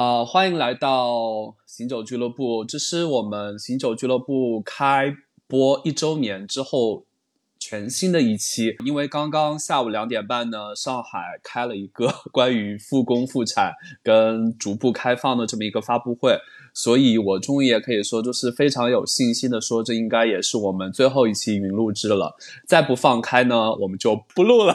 啊，欢迎来到醒酒俱乐部，这是我们醒酒俱乐部开播一周年之后全新的一期。因为刚刚下午两点半呢，上海开了一个 关于复工复产跟逐步开放的这么一个发布会。所以，我终于也可以说，就是非常有信心的说，这应该也是我们最后一期云录制了。再不放开呢，我们就不录了，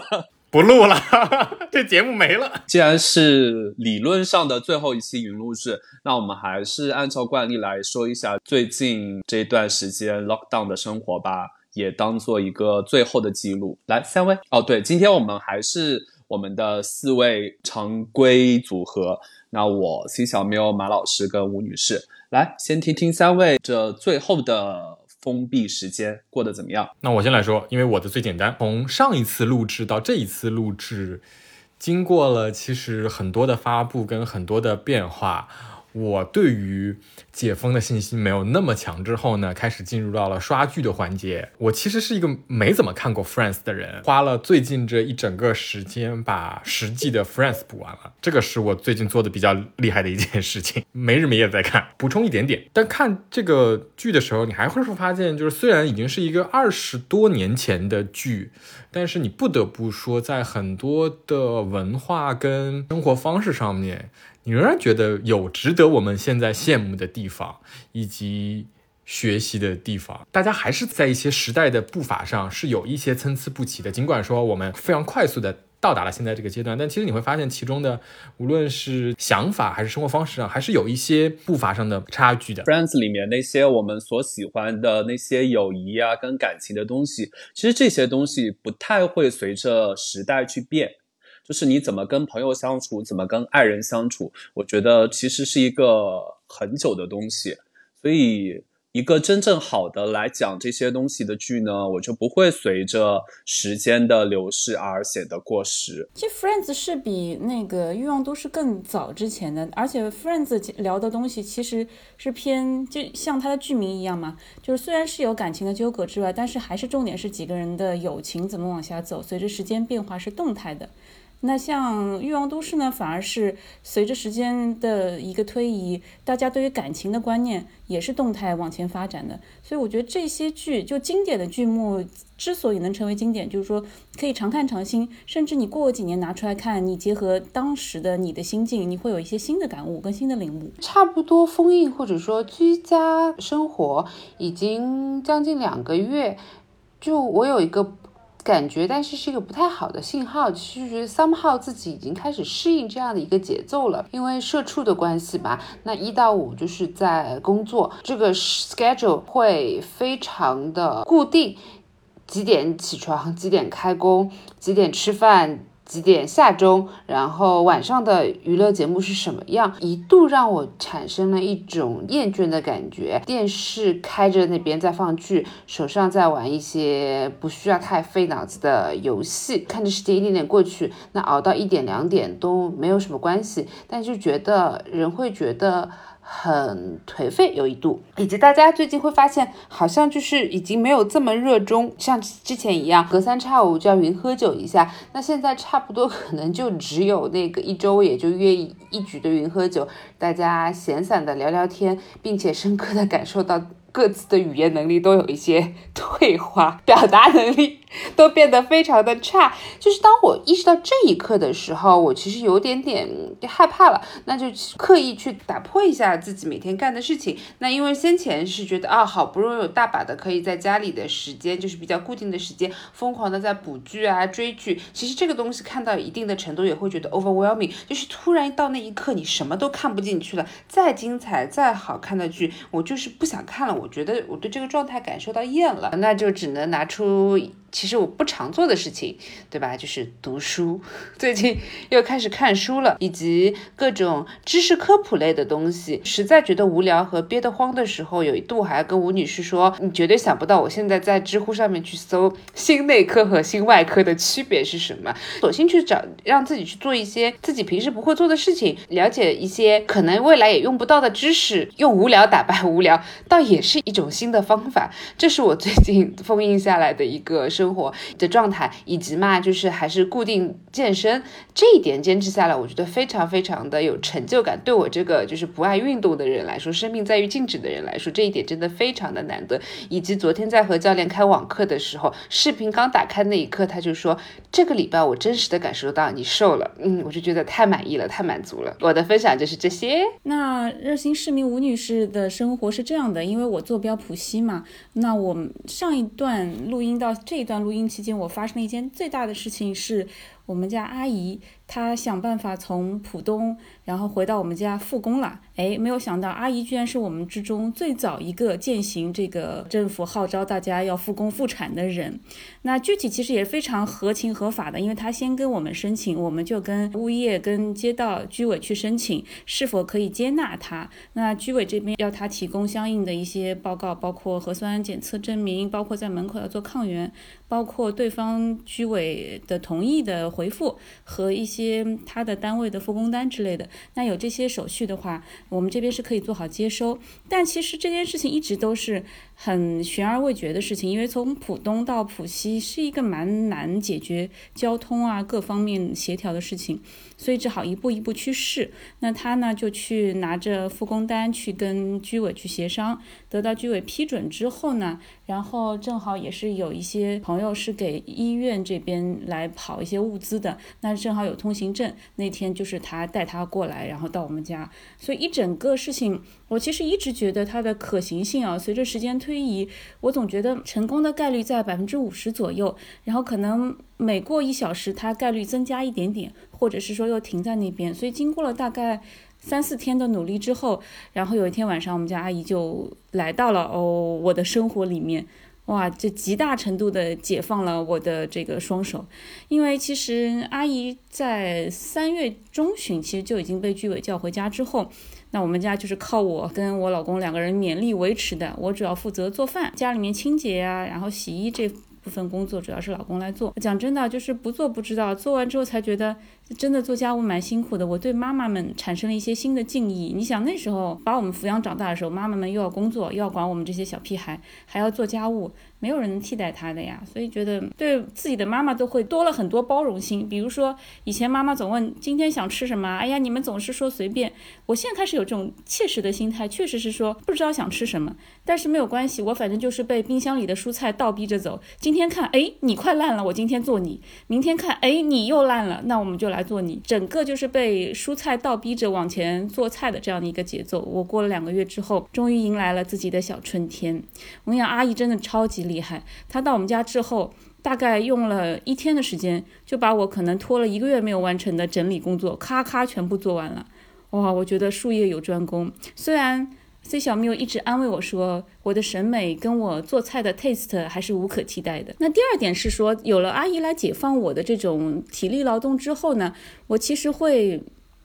不录了，这节目没了。既然是理论上的最后一期云录制，那我们还是按照惯例来说一下最近这段时间 lockdown 的生活吧，也当做一个最后的记录。来，三位哦，对，今天我们还是我们的四位常规组合。那我 C 小喵、马老师跟吴女士来先听听三位这最后的封闭时间过得怎么样？那我先来说，因为我的最简单。从上一次录制到这一次录制，经过了其实很多的发布跟很多的变化。我对于解封的信心没有那么强，之后呢，开始进入到了刷剧的环节。我其实是一个没怎么看过 Friends 的人，花了最近这一整个时间把十季的 Friends 补完了，这个是我最近做的比较厉害的一件事情，没日没夜在看。补充一点点，但看这个剧的时候，你还会发现，就是虽然已经是一个二十多年前的剧，但是你不得不说，在很多的文化跟生活方式上面。你仍然觉得有值得我们现在羡慕的地方，以及学习的地方。大家还是在一些时代的步伐上是有一些参差不齐的。尽管说我们非常快速的到达了现在这个阶段，但其实你会发现其中的无论是想法还是生活方式上，还是有一些步伐上的差距的。Friends 里面那些我们所喜欢的那些友谊啊跟感情的东西，其实这些东西不太会随着时代去变。就是你怎么跟朋友相处，怎么跟爱人相处，我觉得其实是一个很久的东西。所以，一个真正好的来讲这些东西的剧呢，我就不会随着时间的流逝而显得过时。其实《Friends》是比那个《欲望都市》更早之前的，而且《Friends》聊的东西其实是偏，就像它的剧名一样嘛，就是虽然是有感情的纠葛之外，但是还是重点是几个人的友情怎么往下走，随着时间变化是动态的。那像《欲望都市》呢，反而是随着时间的一个推移，大家对于感情的观念也是动态往前发展的。所以我觉得这些剧，就经典的剧目之所以能成为经典，就是说可以常看常新，甚至你过几年拿出来看，你结合当时的你的心境，你会有一些新的感悟跟新的领悟。差不多封印或者说居家生活已经将近两个月，就我有一个。感觉，但是是一个不太好的信号。其实 somehow 自己已经开始适应这样的一个节奏了，因为社畜的关系吧。那一到五就是在工作，这个 schedule 会非常的固定，几点起床，几点开工，几点吃饭。几点下钟，然后晚上的娱乐节目是什么样？一度让我产生了一种厌倦的感觉。电视开着那边在放剧，手上在玩一些不需要太费脑子的游戏，看着时间一点点过去，那熬到一点两点都没有什么关系，但就觉得人会觉得。很颓废，有一度，以及大家最近会发现，好像就是已经没有这么热衷，像之前一样，隔三差五就要云喝酒一下。那现在差不多可能就只有那个一周也就约一局的云喝酒，大家闲散的聊聊天，并且深刻的感受到。各自的语言能力都有一些 退化，表达能力 都变得非常的差。就是当我意识到这一刻的时候，我其实有点点害怕了，那就刻意去打破一下自己每天干的事情。那因为先前是觉得啊，好不容易有大把的可以在家里的时间，就是比较固定的时间，疯狂的在补剧啊、追剧。其实这个东西看到一定的程度也会觉得 overwhelming，就是突然到那一刻你什么都看不进去了。再精彩、再好看的剧，我就是不想看了。我。觉得我对这个状态感受到厌了，那就只能拿出。其实我不常做的事情，对吧？就是读书。最近又开始看书了，以及各种知识科普类的东西。实在觉得无聊和憋得慌的时候，有一度还跟吴女士说：“你绝对想不到，我现在在知乎上面去搜心内科和心外科的区别是什么。”索性去找，让自己去做一些自己平时不会做的事情，了解一些可能未来也用不到的知识，用无聊打败无聊，倒也是一种新的方法。这是我最近封印下来的一个生。生活的状态，以及嘛，就是还是固定健身这一点坚持下来，我觉得非常非常的有成就感。对我这个就是不爱运动的人来说，生命在于静止的人来说，这一点真的非常的难得。以及昨天在和教练开网课的时候，视频刚打开那一刻，他就说这个礼拜我真实的感受到你瘦了，嗯，我就觉得太满意了，太满足了。我的分享就是这些。那热心市民吴女士的生活是这样的，因为我坐标浦西嘛，那我上一段录音到这一段录音期间，我发生了一件最大的事情，是我们家阿姨她想办法从浦东。然后回到我们家复工了，哎，没有想到阿姨居然是我们之中最早一个践行这个政府号召大家要复工复产的人。那具体其实也非常合情合法的，因为她先跟我们申请，我们就跟物业、跟街道居委去申请是否可以接纳她。那居委这边要她提供相应的一些报告，包括核酸检测证明，包括在门口要做抗原，包括对方居委的同意的回复和一些他的单位的复工单之类的。那有这些手续的话，我们这边是可以做好接收。但其实这件事情一直都是很悬而未决的事情，因为从浦东到浦西是一个蛮难解决交通啊各方面协调的事情，所以只好一步一步去试。那他呢就去拿着复工单去跟居委去协商，得到居委批准之后呢，然后正好也是有一些朋友是给医院这边来跑一些物资的，那正好有通行证，那天就是他带他过。来，然后到我们家，所以一整个事情，我其实一直觉得它的可行性啊，随着时间推移，我总觉得成功的概率在百分之五十左右，然后可能每过一小时，它概率增加一点点，或者是说又停在那边。所以经过了大概三四天的努力之后，然后有一天晚上，我们家阿姨就来到了哦我的生活里面。哇，这极大程度的解放了我的这个双手，因为其实阿姨在三月中旬其实就已经被居委叫回家之后，那我们家就是靠我跟我老公两个人勉力维持的。我主要负责做饭，家里面清洁呀，然后洗衣这部分工作主要是老公来做。讲真的，就是不做不知道，做完之后才觉得。真的做家务蛮辛苦的，我对妈妈们产生了一些新的敬意。你想那时候把我们抚养长大的时候，妈妈们又要工作，又要管我们这些小屁孩，还要做家务，没有人能替代她的呀。所以觉得对自己的妈妈都会多了很多包容心。比如说以前妈妈总问今天想吃什么，哎呀你们总是说随便。我现在开始有这种切实的心态，确实是说不知道想吃什么，但是没有关系，我反正就是被冰箱里的蔬菜倒逼着走。今天看，哎你快烂了，我今天做你；明天看，哎你又烂了，那我们就来。来做你整个就是被蔬菜倒逼着往前做菜的这样的一个节奏。我过了两个月之后，终于迎来了自己的小春天。我跟你讲，阿姨真的超级厉害。她到我们家之后，大概用了一天的时间，就把我可能拖了一个月没有完成的整理工作，咔咔全部做完了。哇，我觉得术业有专攻。虽然。C 小缪一直安慰我说，我的审美跟我做菜的 taste 还是无可替代的。那第二点是说，有了阿姨来解放我的这种体力劳动之后呢，我其实会。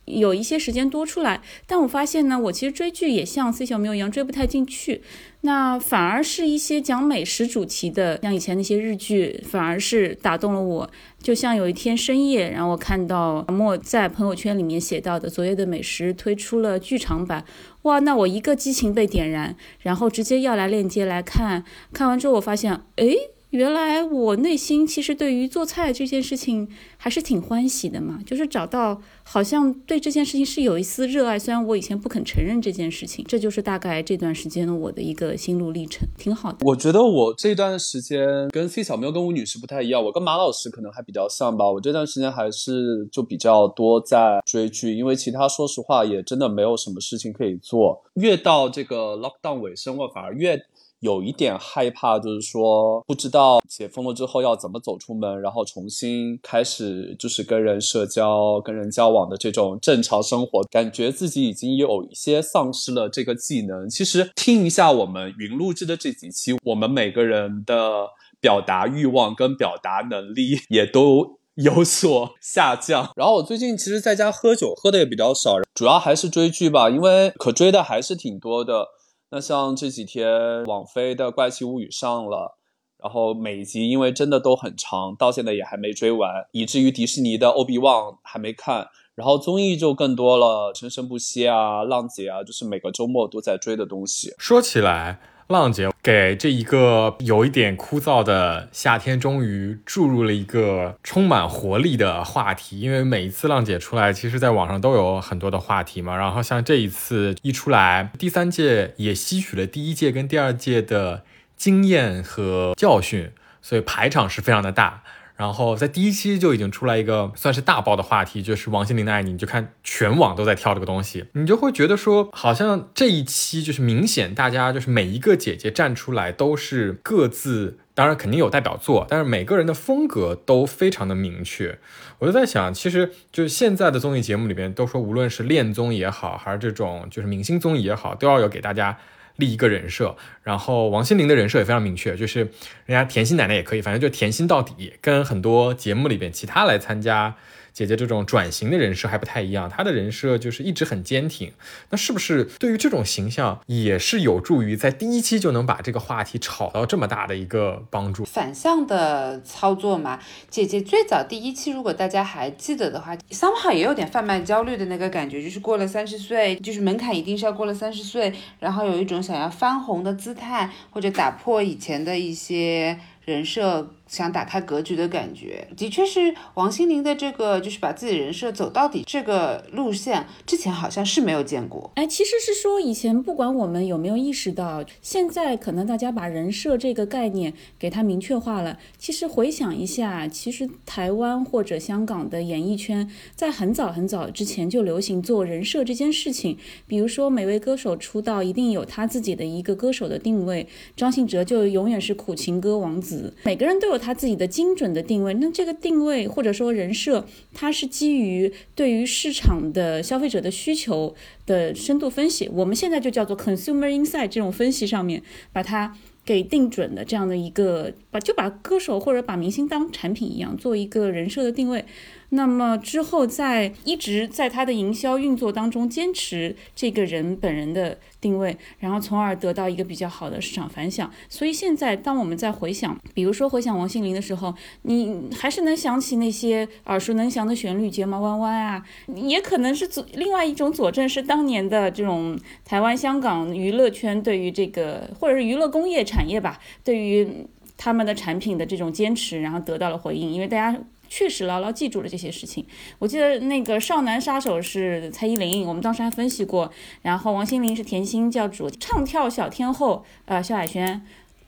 有一些时间多出来，但我发现呢，我其实追剧也像 C 小缪一样追不太进去，那反而是一些讲美食主题的，像以前那些日剧，反而是打动了我。就像有一天深夜，然后我看到莫在朋友圈里面写到的《昨夜的美食》推出了剧场版，哇，那我一个激情被点燃，然后直接要来链接来看，看完之后我发现，哎。原来我内心其实对于做菜这件事情还是挺欢喜的嘛，就是找到好像对这件事情是有一丝热爱，虽然我以前不肯承认这件事情，这就是大概这段时间的我的一个心路历程，挺好的。我觉得我这段时间跟 C 小喵跟吴女士不太一样，我跟马老师可能还比较像吧。我这段时间还是就比较多在追剧，因为其他说实话也真的没有什么事情可以做。越到这个 lockdown 尾声，我反而越。有一点害怕，就是说不知道解封了之后要怎么走出门，然后重新开始就是跟人社交、跟人交往的这种正常生活，感觉自己已经有一些丧失了这个技能。其实听一下我们云录制的这几期，我们每个人的表达欲望跟表达能力也都有所下降。然后我最近其实在家喝酒喝的也比较少，主要还是追剧吧，因为可追的还是挺多的。那像这几天网飞的《怪奇物语》上了，然后每集因为真的都很长，到现在也还没追完，以至于迪士尼的《欧比旺》还没看，然后综艺就更多了，《生生不息》啊，《浪姐》啊，就是每个周末都在追的东西。说起来。浪姐给这一个有一点枯燥的夏天，终于注入了一个充满活力的话题。因为每一次浪姐出来，其实在网上都有很多的话题嘛。然后像这一次一出来，第三届也吸取了第一届跟第二届的经验和教训，所以排场是非常的大。然后在第一期就已经出来一个算是大爆的话题，就是王心凌的爱你，你就看全网都在跳这个东西，你就会觉得说，好像这一期就是明显大家就是每一个姐姐站出来都是各自，当然肯定有代表作，但是每个人的风格都非常的明确。我就在想，其实就是现在的综艺节目里边都说，无论是恋综也好，还是这种就是明星综艺也好，都要有给大家。立一个人设，然后王心凌的人设也非常明确，就是人家甜心奶奶也可以，反正就甜心到底，跟很多节目里边其他来参加。姐姐这种转型的人设还不太一样，她的人设就是一直很坚挺。那是不是对于这种形象也是有助于在第一期就能把这个话题炒到这么大的一个帮助？反向的操作嘛。姐姐最早第一期，如果大家还记得的话，somehow 也有点贩卖焦虑的那个感觉，就是过了三十岁，就是门槛一定是要过了三十岁，然后有一种想要翻红的姿态，或者打破以前的一些人设。想打开格局的感觉，的确是王心凌的这个，就是把自己人设走到底这个路线，之前好像是没有见过。哎，其实是说以前不管我们有没有意识到，现在可能大家把人设这个概念给它明确化了。其实回想一下，其实台湾或者香港的演艺圈在很早很早之前就流行做人设这件事情。比如说每位歌手出道一定有他自己的一个歌手的定位，张信哲就永远是苦情歌王子，每个人都有。他自己的精准的定位，那这个定位或者说人设，它是基于对于市场的消费者的需求的深度分析，我们现在就叫做 consumer insight 这种分析上面把它给定准的这样的一个，把就把歌手或者把明星当产品一样做一个人设的定位。那么之后，在一直在他的营销运作当中坚持这个人本人的定位，然后从而得到一个比较好的市场反响。所以现在，当我们在回想，比如说回想王心凌的时候，你还是能想起那些耳熟能详的旋律，睫毛弯弯啊，也可能是佐另外一种佐证，是当年的这种台湾、香港娱乐圈对于这个或者是娱乐工业产业吧，对于他们的产品的这种坚持，然后得到了回应，因为大家。确实牢牢记住了这些事情。我记得那个少男杀手是蔡依林，我们当时还分析过。然后王心凌是甜心教主，唱跳小天后，呃，萧亚轩。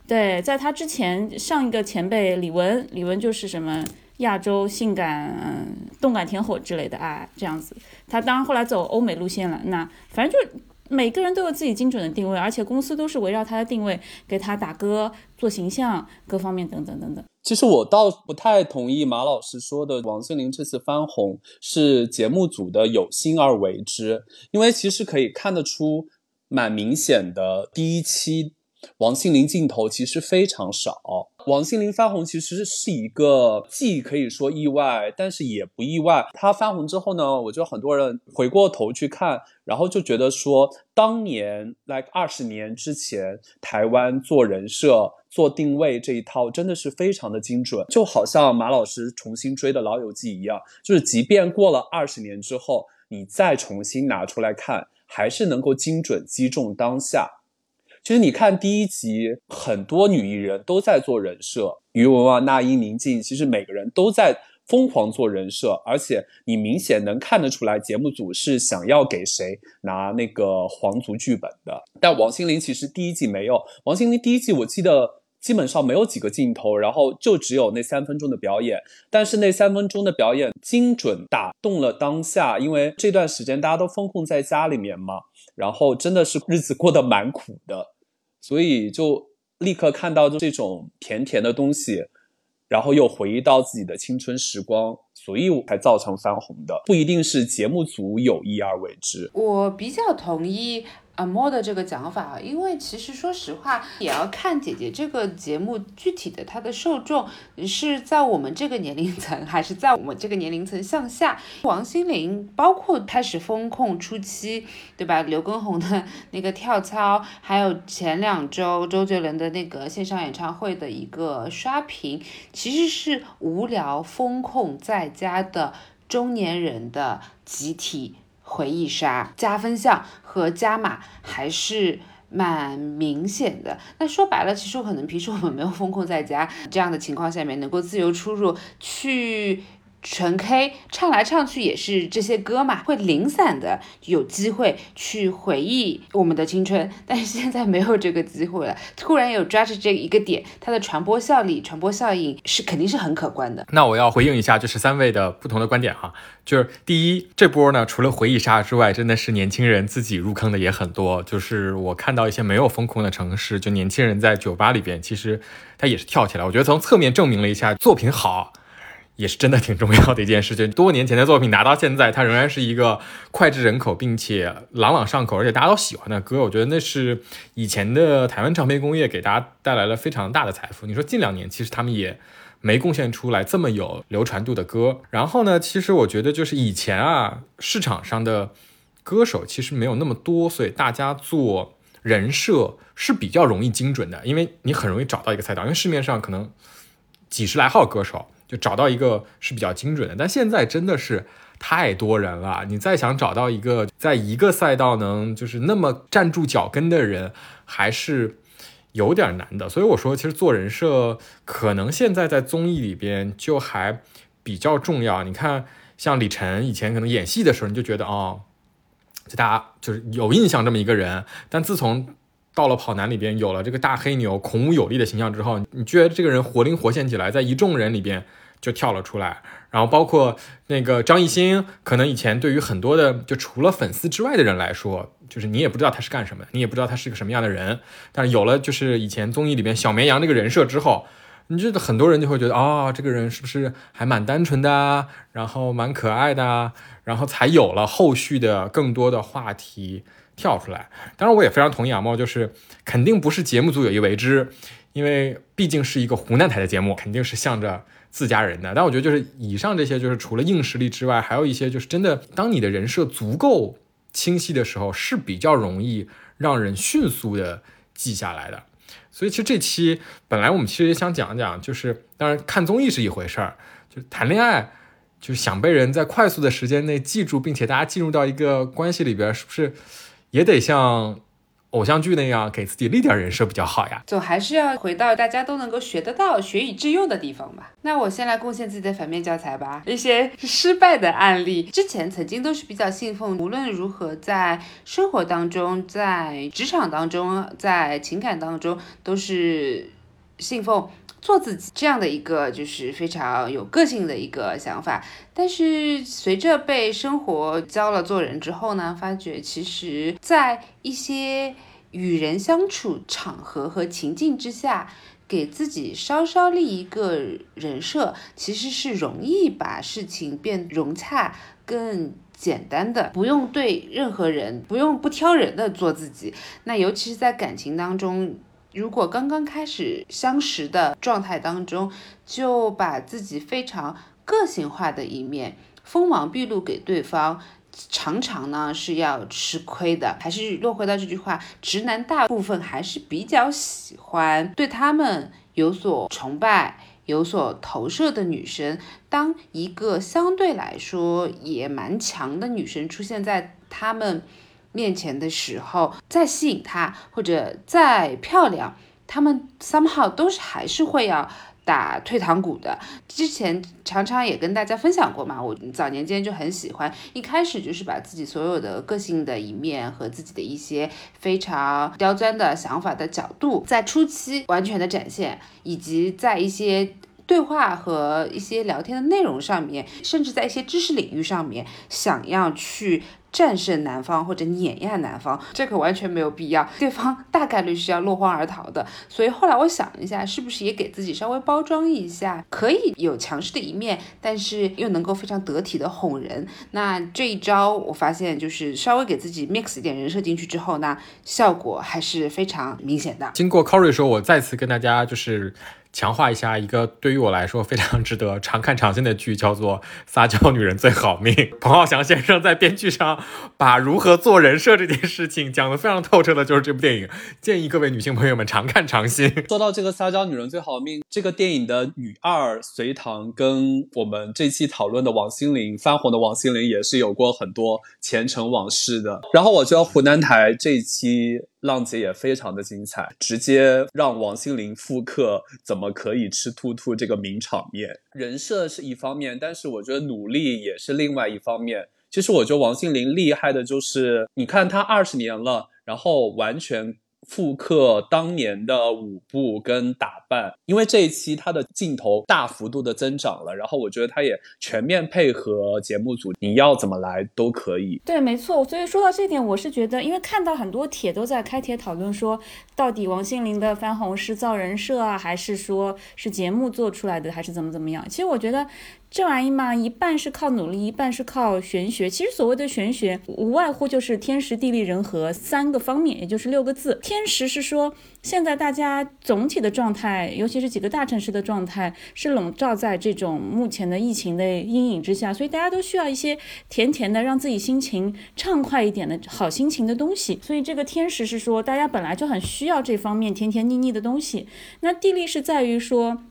对，在她之前，上一个前辈李玟，李玟就是什么亚洲性感动感天后之类的啊，这样子。她当然后来走欧美路线了。那反正就每个人都有自己精准的定位，而且公司都是围绕她的定位给她打歌、做形象各方面等等等等。其实我倒不太同意马老师说的，王心凌这次翻红是节目组的有心而为之，因为其实可以看得出，蛮明显的，第一期王心凌镜头其实非常少。王心凌翻红其实是一个既可以说意外，但是也不意外。她翻红之后呢，我就很多人回过头去看，然后就觉得说，当年 like 二十年之前，台湾做人设、做定位这一套真的是非常的精准，就好像马老师重新追的《老友记》一样，就是即便过了二十年之后，你再重新拿出来看，还是能够精准击中当下。其实你看第一集，很多女艺人都在做人设，于文啊、那英、宁静，其实每个人都在疯狂做人设，而且你明显能看得出来，节目组是想要给谁拿那个皇族剧本的。但王心凌其实第一季没有，王心凌第一季我记得基本上没有几个镜头，然后就只有那三分钟的表演，但是那三分钟的表演精准打动了当下，因为这段时间大家都封控在家里面嘛。然后真的是日子过得蛮苦的，所以就立刻看到这种甜甜的东西，然后又回忆到自己的青春时光，所以才造成翻红的，不一定是节目组有意而为之。我比较同意。阿莫的这个讲法，因为其实说实话，也要看姐姐这个节目具体的它的受众是在我们这个年龄层，还是在我们这个年龄层向下。王心凌包括开始风控初期，对吧？刘畊宏的 那个跳操，还有前两周周杰伦的那个线上演唱会的一个刷屏，其实是无聊风控在家的中年人的集体。回忆杀加分项和加码还是蛮明显的。那说白了，其实可能平时我们没有 风控在家这样的情况下面，能够自由出入去。纯 K 唱来唱去也是这些歌嘛，会零散的有机会去回忆我们的青春，但是现在没有这个机会了。突然有抓住这一个点，它的传播效力、传播效应是肯定是很可观的。那我要回应一下，就是三位的不同的观点哈，就是第一，这波呢，除了回忆杀之外，真的是年轻人自己入坑的也很多。就是我看到一些没有风控的城市，就年轻人在酒吧里边，其实他也是跳起来。我觉得从侧面证明了一下作品好。也是真的挺重要的一件事情。多年前的作品拿到现在，它仍然是一个脍炙人口，并且朗朗上口，而且大家都喜欢的歌。我觉得那是以前的台湾唱片工业给大家带来了非常大的财富。你说近两年，其实他们也没贡献出来这么有流传度的歌。然后呢，其实我觉得就是以前啊，市场上的歌手其实没有那么多，所以大家做人设是比较容易精准的，因为你很容易找到一个赛道，因为市面上可能几十来号歌手。就找到一个是比较精准的，但现在真的是太多人了，你再想找到一个在一个赛道能就是那么站住脚跟的人，还是有点难的。所以我说，其实做人设可能现在在综艺里边就还比较重要。你看，像李晨以前可能演戏的时候，你就觉得哦，就大家就是有印象这么一个人，但自从到了跑男里边有了这个大黑牛孔武有力的形象之后，你觉得这个人活灵活现起来，在一众人里边。就跳了出来，然后包括那个张艺兴，可能以前对于很多的就除了粉丝之外的人来说，就是你也不知道他是干什么，你也不知道他是个什么样的人。但是有了就是以前综艺里边小绵羊这个人设之后，你觉得很多人就会觉得啊，这个人是不是还蛮单纯的，然后蛮可爱的，然后才有了后续的更多的话题跳出来。当然，我也非常同意阿猫，就是肯定不是节目组有意为之，因为毕竟是一个湖南台的节目，肯定是向着。自家人的，但我觉得就是以上这些，就是除了硬实力之外，还有一些就是真的，当你的人设足够清晰的时候，是比较容易让人迅速的记下来的。所以其实这期本来我们其实也想讲讲，就是当然看综艺是一回事儿，就谈恋爱，就想被人在快速的时间内记住，并且大家进入到一个关系里边，是不是也得像？偶像剧那样给自己立点人设比较好呀，总还是要回到大家都能够学得到、学以致用的地方吧。那我先来贡献自己的反面教材吧，一些失败的案例。之前曾经都是比较信奉，无论如何在生活当中、在职场当中、在情感当中，都是信奉做自己这样的一个就是非常有个性的一个想法。但是随着被生活教了做人之后呢，发觉其实在一些与人相处场合和情境之下，给自己稍稍立一个人设，其实是容易把事情变融洽、更简单的，不用对任何人不用不挑人的做自己。那尤其是在感情当中，如果刚刚开始相识的状态当中，就把自己非常个性化的一面锋芒毕露给对方。常常呢是要吃亏的，还是落回到这句话，直男大部分还是比较喜欢对他们有所崇拜、有所投射的女生。当一个相对来说也蛮强的女生出现在他们面前的时候，再吸引他或者再漂亮，他们 somehow 都是还是会要。打退堂鼓的，之前常常也跟大家分享过嘛。我早年间就很喜欢，一开始就是把自己所有的个性的一面和自己的一些非常刁钻的想法的角度，在初期完全的展现，以及在一些对话和一些聊天的内容上面，甚至在一些知识领域上面，想要去。战胜男方或者碾压男方，这可完全没有必要，对方大概率是要落荒而逃的。所以后来我想一下，是不是也给自己稍微包装一下，可以有强势的一面，但是又能够非常得体的哄人。那这一招我发现，就是稍微给自己 mix 一点人设进去之后呢，效果还是非常明显的。经过 Corey 说，我再次跟大家就是。强化一下一个对于我来说非常值得常看常新的剧，叫做《撒娇女人最好命》。彭浩翔先生在编剧上把如何做人设这件事情讲得非常透彻的，就是这部电影。建议各位女性朋友们常看常新。说到这个《撒娇女人最好命》这个电影的女二隋唐，跟我们这期讨论的王心凌翻红的王心凌也是有过很多前尘往事的。然后我觉得湖南台这一期。浪姐也非常的精彩，直接让王心凌复刻“怎么可以吃兔兔”这个名场面。人设是一方面，但是我觉得努力也是另外一方面。其实我觉得王心凌厉害的就是，你看她二十年了，然后完全。复刻当年的舞步跟打扮，因为这一期他的镜头大幅度的增长了，然后我觉得他也全面配合节目组，你要怎么来都可以。对，没错。所以说到这点，我是觉得，因为看到很多帖都在开帖讨论说，到底王心凌的翻红是造人设啊，还是说是节目做出来的，还是怎么怎么样？其实我觉得。这玩意嘛，一半是靠努力，一半是靠玄学。其实所谓的玄学，无外乎就是天时地利人和三个方面，也就是六个字。天时是说，现在大家总体的状态，尤其是几个大城市的状态，是笼罩在这种目前的疫情的阴影之下，所以大家都需要一些甜甜的，让自己心情畅快一点的好心情的东西。所以这个天时是说，大家本来就很需要这方面甜甜腻腻的东西。那地利是在于说。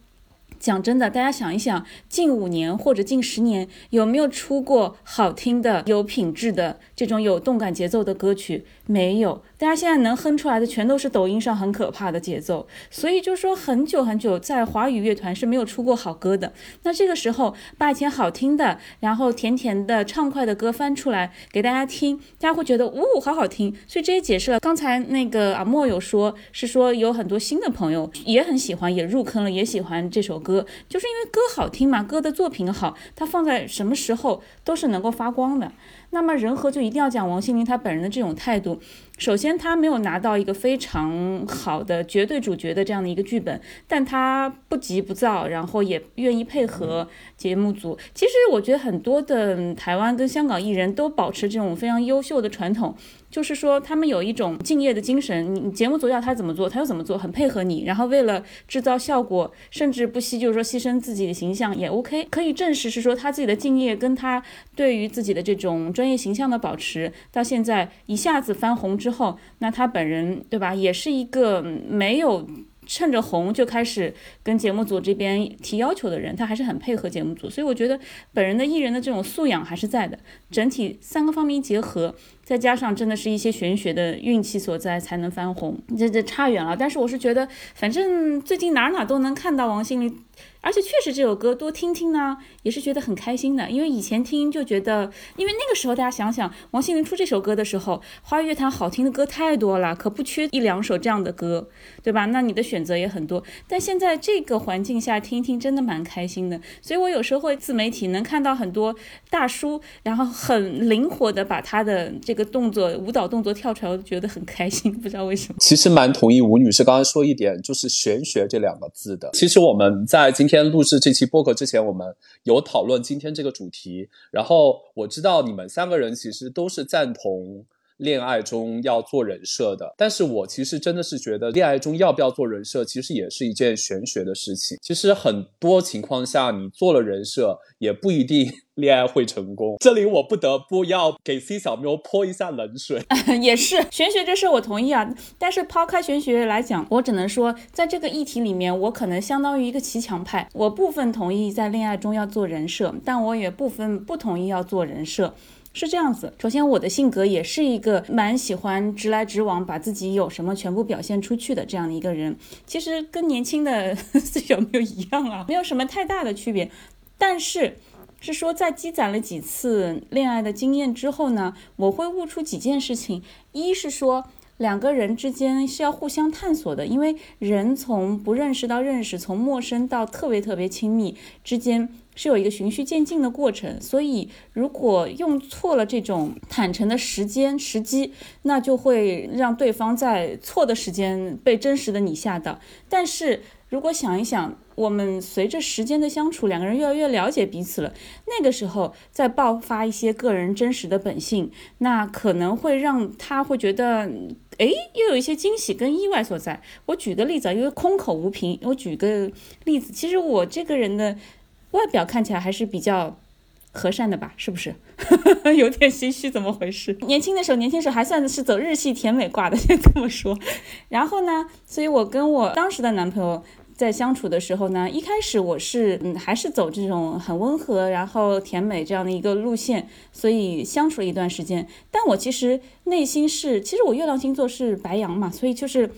讲真的，大家想一想，近五年或者近十年有没有出过好听的、有品质的这种有动感节奏的歌曲？没有。大家现在能哼出来的全都是抖音上很可怕的节奏，所以就说很久很久在华语乐团是没有出过好歌的。那这个时候把以前好听的，然后甜甜的畅快的歌翻出来给大家听，大家会觉得呜好好听。所以这也解释了刚才那个阿莫有说，是说有很多新的朋友也很喜欢，也入坑了，也喜欢这首歌，就是因为歌好听嘛，歌的作品好，它放在什么时候都是能够发光的。那么仁和就一定要讲王心凌她本人的这种态度。首先，她没有拿到一个非常好的绝对主角的这样的一个剧本，但她不急不躁，然后也愿意配合节目组。其实我觉得很多的台湾跟香港艺人都保持这种非常优秀的传统。就是说，他们有一种敬业的精神。你节目组要他怎么做，他就怎么做，很配合你。然后为了制造效果，甚至不惜就是说牺牲自己的形象也 OK。可以证实是说他自己的敬业跟他对于自己的这种专业形象的保持，到现在一下子翻红之后，那他本人对吧，也是一个没有。趁着红就开始跟节目组这边提要求的人，他还是很配合节目组，所以我觉得本人的艺人的这种素养还是在的。整体三个方面一结合，再加上真的是一些玄学的运气所在，才能翻红。这这差远了，但是我是觉得，反正最近哪哪都能看到王心凌。而且确实这首歌多听听呢，也是觉得很开心的。因为以前听就觉得，因为那个时候大家想想，王心凌出这首歌的时候，华语乐坛好听的歌太多了，可不缺一两首这样的歌，对吧？那你的选择也很多。但现在这个环境下听一听，真的蛮开心的。所以我有时候会自媒体能看到很多大叔，然后很灵活的把他的这个动作、舞蹈动作跳出来，我觉得很开心，不知道为什么。其实蛮同意吴女士刚刚说一点，就是玄学这两个字的。其实我们在今天录制这期播客之前，我们有讨论今天这个主题。然后我知道你们三个人其实都是赞同恋爱中要做人设的，但是我其实真的是觉得恋爱中要不要做人设，其实也是一件玄学的事情。其实很多情况下，你做了人设也不一定。恋爱会成功，这里我不得不要给 C 小喵泼一下冷水。也是玄学这事我同意啊，但是抛开玄学来讲，我只能说，在这个议题里面，我可能相当于一个骑墙派。我部分同意在恋爱中要做人设，但我也部分不同意要做人设。是这样子，首先我的性格也是一个蛮喜欢直来直往，把自己有什么全部表现出去的这样的一个人。其实跟年轻的 C 小喵一样啊，没有什么太大的区别，但是。是说，在积攒了几次恋爱的经验之后呢，我会悟出几件事情。一是说，两个人之间是要互相探索的，因为人从不认识到认识，从陌生到特别特别亲密之间是有一个循序渐进的过程。所以，如果用错了这种坦诚的时间时机，那就会让对方在错的时间被真实的你吓到。但是，如果想一想，我们随着时间的相处，两个人越来越了解彼此了，那个时候再爆发一些个人真实的本性，那可能会让他会觉得，哎，又有一些惊喜跟意外所在。我举个例子啊，因为空口无凭，我举个例子，其实我这个人的外表看起来还是比较和善的吧，是不是？有点心虚，怎么回事？年轻的时候，年轻时候还算是走日系甜美挂的，先这么说。然后呢，所以我跟我当时的男朋友。在相处的时候呢，一开始我是嗯还是走这种很温和，然后甜美这样的一个路线，所以相处了一段时间。但我其实内心是，其实我月亮星座是白羊嘛，所以就是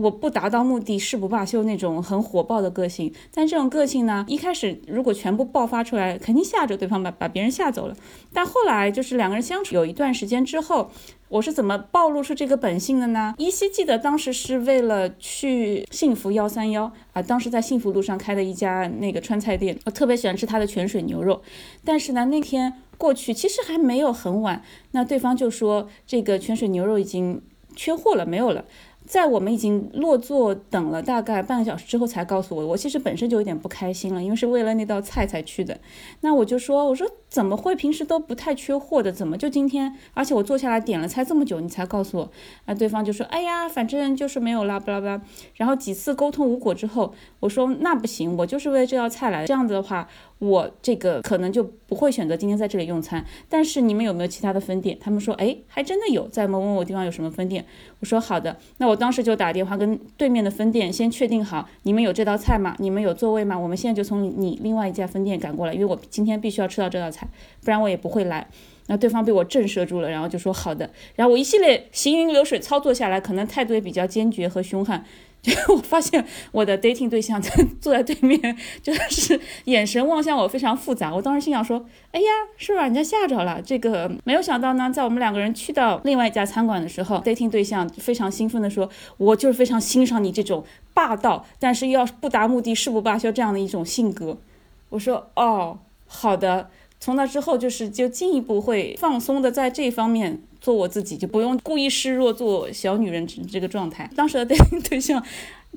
我不达到目的誓不罢休那种很火爆的个性。但这种个性呢，一开始如果全部爆发出来，肯定吓着对方，把把别人吓走了。但后来就是两个人相处有一段时间之后。我是怎么暴露出这个本性的呢？依稀记得当时是为了去幸福幺三幺啊，当时在幸福路上开的一家那个川菜店，我特别喜欢吃他的泉水牛肉。但是呢，那天过去其实还没有很晚，那对方就说这个泉水牛肉已经缺货了，没有了。在我们已经落座等了大概半个小时之后，才告诉我，我其实本身就有点不开心了，因为是为了那道菜才去的。那我就说，我说怎么会平时都不太缺货的，怎么就今天？而且我坐下来点了菜这么久，你才告诉我？啊，对方就说，哎呀，反正就是没有啦，巴拉巴拉。然后几次沟通无果之后，我说那不行，我就是为了这道菜来的。这样子的话。我这个可能就不会选择今天在这里用餐，但是你们有没有其他的分店？他们说，哎，还真的有，在某某某地方有什么分店？我说好的，那我当时就打电话跟对面的分店先确定好，你们有这道菜吗？你们有座位吗？我们现在就从你另外一家分店赶过来，因为我今天必须要吃到这道菜，不然我也不会来。那对方被我震慑住了，然后就说好的，然后我一系列行云流水操作下来，可能态度也比较坚决和凶悍。就我发现我的 dating 对象在 坐在对面，就是眼神望向我非常复杂。我当时心想说：“哎呀，是把人家吓着了。”这个没有想到呢，在我们两个人去到另外一家餐馆的时候，dating 对象非常兴奋地说：“我就是非常欣赏你这种霸道，但是又要不达目的誓不罢休这样的一种性格。”我说：“哦，好的。”从那之后，就是就进一步会放松的在这方面做我自己，就不用故意示弱做小女人这个状态。当时的 对对象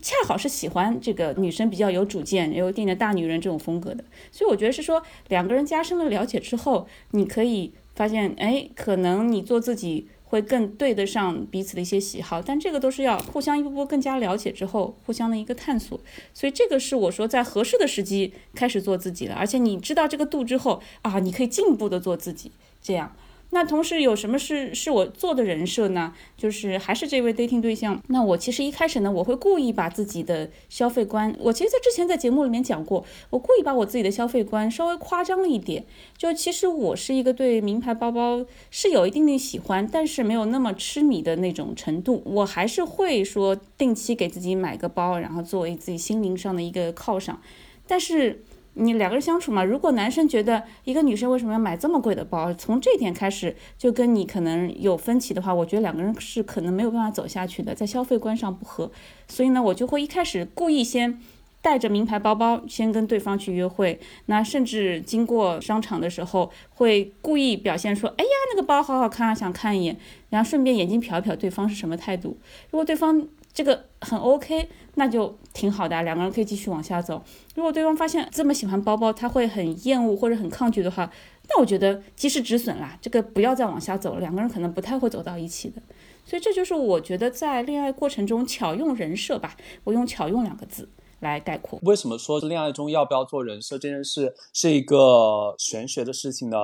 恰好是喜欢这个女生比较有主见、有一定的大女人这种风格的，所以我觉得是说两个人加深了了解之后，你可以发现，哎，可能你做自己。会更对得上彼此的一些喜好，但这个都是要互相一步步更加了解之后，互相的一个探索。所以这个是我说在合适的时机开始做自己了，而且你知道这个度之后啊，你可以进一步的做自己，这样。那同时有什么是是我做的人设呢？就是还是这位 dating 对象。那我其实一开始呢，我会故意把自己的消费观，我其实在之前在节目里面讲过，我故意把我自己的消费观稍微夸张了一点。就其实我是一个对名牌包包是有一定的喜欢，但是没有那么痴迷的那种程度。我还是会说定期给自己买个包，然后作为自己心灵上的一个犒赏。但是。你两个人相处嘛，如果男生觉得一个女生为什么要买这么贵的包，从这点开始就跟你可能有分歧的话，我觉得两个人是可能没有办法走下去的，在消费观上不合。所以呢，我就会一开始故意先带着名牌包包先跟对方去约会，那甚至经过商场的时候会故意表现说，哎呀，那个包好好看啊，想看一眼，然后顺便眼睛瞟一瞟对方是什么态度。如果对方这个很 OK，那就挺好的，两个人可以继续往下走。如果对方发现这么喜欢包包，他会很厌恶或者很抗拒的话，那我觉得及时止损啦，这个不要再往下走了，两个人可能不太会走到一起的。所以这就是我觉得在恋爱过程中巧用人设吧，我用巧用两个字来概括。为什么说恋爱中要不要做人设这件事是一个玄学的事情呢？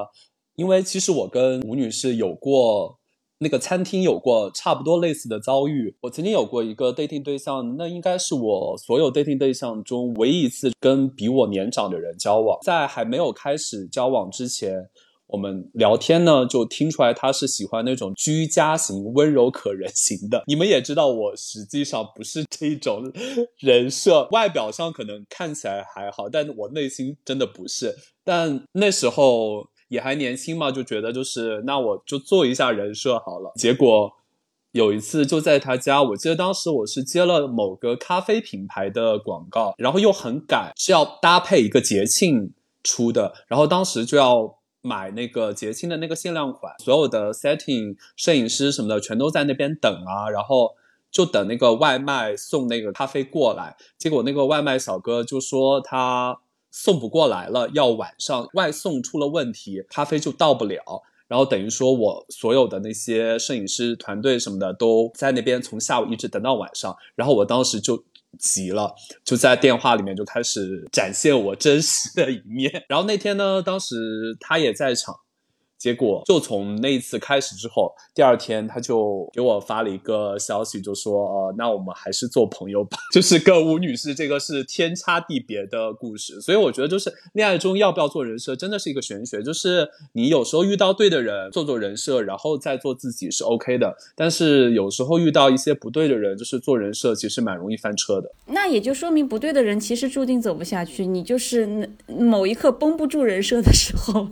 因为其实我跟吴女士有过。那个餐厅有过差不多类似的遭遇。我曾经有过一个 dating 对象，那应该是我所有 dating 对象中唯一一次跟比我年长的人交往。在还没有开始交往之前，我们聊天呢，就听出来他是喜欢那种居家型、温柔可人型的。你们也知道，我实际上不是这种 人设，外表上可能看起来还好，但我内心真的不是。但那时候。也还年轻嘛，就觉得就是那我就做一下人设好了。结果有一次就在他家，我记得当时我是接了某个咖啡品牌的广告，然后又很赶，是要搭配一个节庆出的，然后当时就要买那个节庆的那个限量款，所有的 setting、摄影师什么的全都在那边等啊，然后就等那个外卖送那个咖啡过来。结果那个外卖小哥就说他。送不过来了，要晚上外送出了问题，咖啡就到不了。然后等于说我所有的那些摄影师团队什么的都在那边，从下午一直等到晚上。然后我当时就急了，就在电话里面就开始展现我真实的一面。然后那天呢，当时他也在场，结果就从那一次开始之后，第二天他就给我发了一个消息，就说：“呃，那我们还是做朋友吧。”就是跟吴女士这个是天差地别的故事，所以我觉得就是恋爱中要不要做人设，真的是一个玄学。就是你有时候遇到对的人，做做人设，然后再做自己是 OK 的。但是有时候遇到一些不对的人，就是做人设其实蛮容易翻车的。那也就说明不对的人其实注定走不下去。你就是某一刻绷不住人设的时候，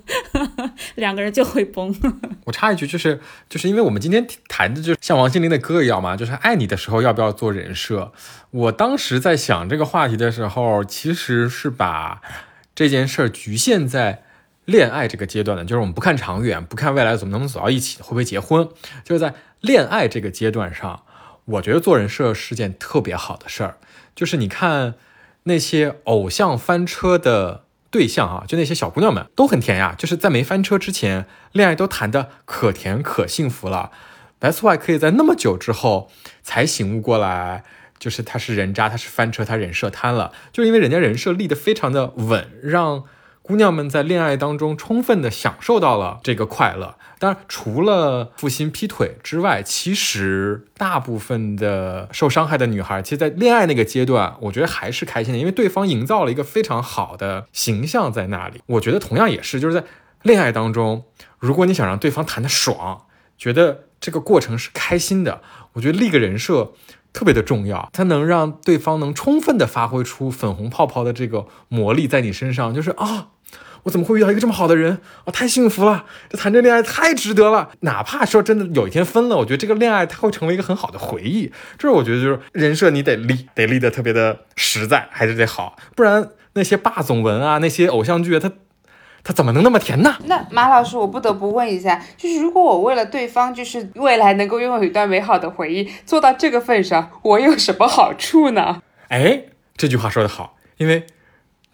两个人就会崩。我插一句，就是就是因为我们今天谈的就像王心凌的歌一样嘛，就是爱你的时候要不要做人设？我当时在想这个话题的时候，其实是把这件事儿局限在恋爱这个阶段的，就是我们不看长远，不看未来怎么能走到一起，会不会结婚，就是在恋爱这个阶段上，我觉得做人设是件特别好的事儿。就是你看那些偶像翻车的。对象啊，就那些小姑娘们都很甜呀，就是在没翻车之前，恋爱都谈的可甜可幸福了。白素爱可以在那么久之后才醒悟过来，就是他是人渣，他是翻车，他人设瘫了，就因为人家人设立得非常的稳，让。姑娘们在恋爱当中充分的享受到了这个快乐。当然，除了负心劈腿之外，其实大部分的受伤害的女孩，其实，在恋爱那个阶段，我觉得还是开心的，因为对方营造了一个非常好的形象在那里。我觉得同样也是，就是在恋爱当中，如果你想让对方谈的爽，觉得这个过程是开心的，我觉得立个人设特别的重要，它能让对方能充分的发挥出粉红泡泡的这个魔力在你身上，就是啊。我怎么会遇到一个这么好的人我？太幸福了，这谈这恋爱太值得了。哪怕说真的有一天分了，我觉得这个恋爱它会成为一个很好的回忆。这是我觉得就是人设你得立，得立的特别的实在，还是得好，不然那些霸总文啊，那些偶像剧啊，它它怎么能那么甜呢？那马老师，我不得不问一下，就是如果我为了对方，就是未来能够拥有一段美好的回忆，做到这个份上，我有什么好处呢？哎，这句话说的好，因为。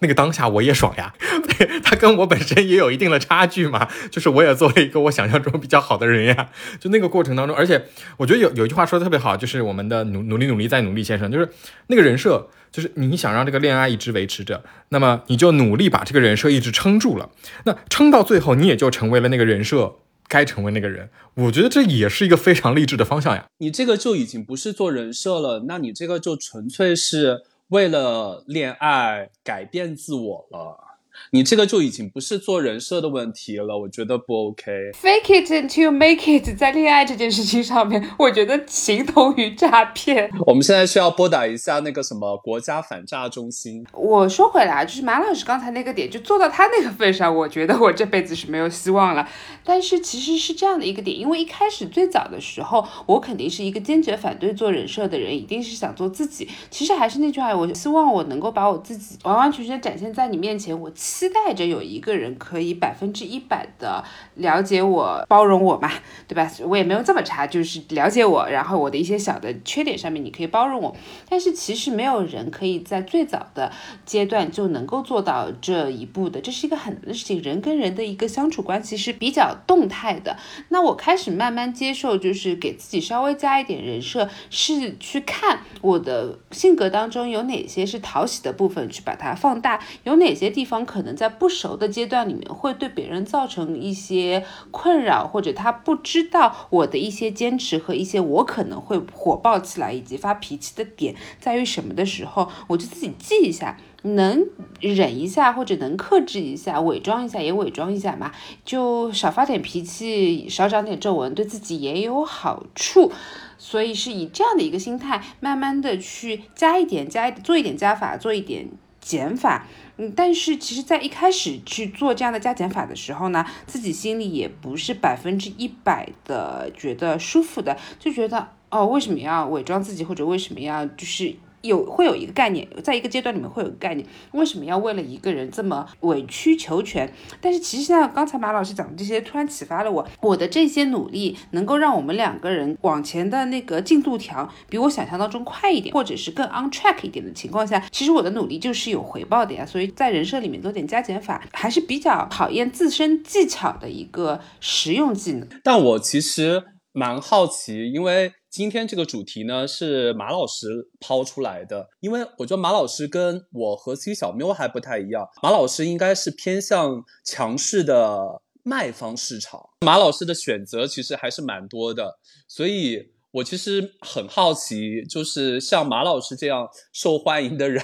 那个当下我也爽呀，他跟我本身也有一定的差距嘛，就是我也做了一个我想象中比较好的人呀。就那个过程当中，而且我觉得有有一句话说的特别好，就是我们的努努力努力再努力先生，就是那个人设，就是你想让这个恋爱一直维持着，那么你就努力把这个人设一直撑住了，那撑到最后你也就成为了那个人设该成为那个人。我觉得这也是一个非常励志的方向呀。你这个就已经不是做人设了，那你这个就纯粹是。为了恋爱改变自我了。你这个就已经不是做人设的问题了，我觉得不 OK。Fake it until make it，在恋爱这件事情上面，我觉得形同于诈骗。我们现在需要拨打一下那个什么国家反诈中心。我说回来，就是马老师刚才那个点，就做到他那个份上，我觉得我这辈子是没有希望了。但是其实是这样的一个点，因为一开始最早的时候，我肯定是一个坚决反对做人设的人，一定是想做自己。其实还是那句话，我希望我能够把我自己完完全全展现在你面前，我。期期待着有一个人可以百分之一百的了解我、包容我嘛，对吧？我也没有这么差，就是了解我，然后我的一些小的缺点上面你可以包容我。但是其实没有人可以在最早的阶段就能够做到这一步的，这是一个很难的事情。人跟人的一个相处关系是比较动态的。那我开始慢慢接受，就是给自己稍微加一点人设，是去看我的性格当中有哪些是讨喜的部分，去把它放大，有哪些地方可能。在不熟的阶段里面，会对别人造成一些困扰，或者他不知道我的一些坚持和一些我可能会火爆起来以及发脾气的点在于什么的时候，我就自己记一下，能忍一下或者能克制一下，伪装一下也伪装一下嘛，就少发点脾气，少长点皱纹，对自己也有好处。所以是以这样的一个心态，慢慢的去加一点加一做一点加法，做一点减法。但是其实，在一开始去做这样的加减法的时候呢，自己心里也不是百分之一百的觉得舒服的，就觉得哦，为什么要伪装自己，或者为什么要就是。有会有一个概念，在一个阶段里面会有个概念，为什么要为了一个人这么委曲求全？但是其实像刚才马老师讲的这些，突然启发了我，我的这些努力能够让我们两个人往前的那个进度条比我想象当中快一点，或者是更 on track 一点的情况下，其实我的努力就是有回报的呀。所以在人设里面做点加减法，还是比较考验自身技巧的一个实用技能。但我其实蛮好奇，因为。今天这个主题呢是马老师抛出来的，因为我觉得马老师跟我和 C 小喵还不太一样，马老师应该是偏向强势的卖方市场。马老师的选择其实还是蛮多的，所以我其实很好奇，就是像马老师这样受欢迎的人，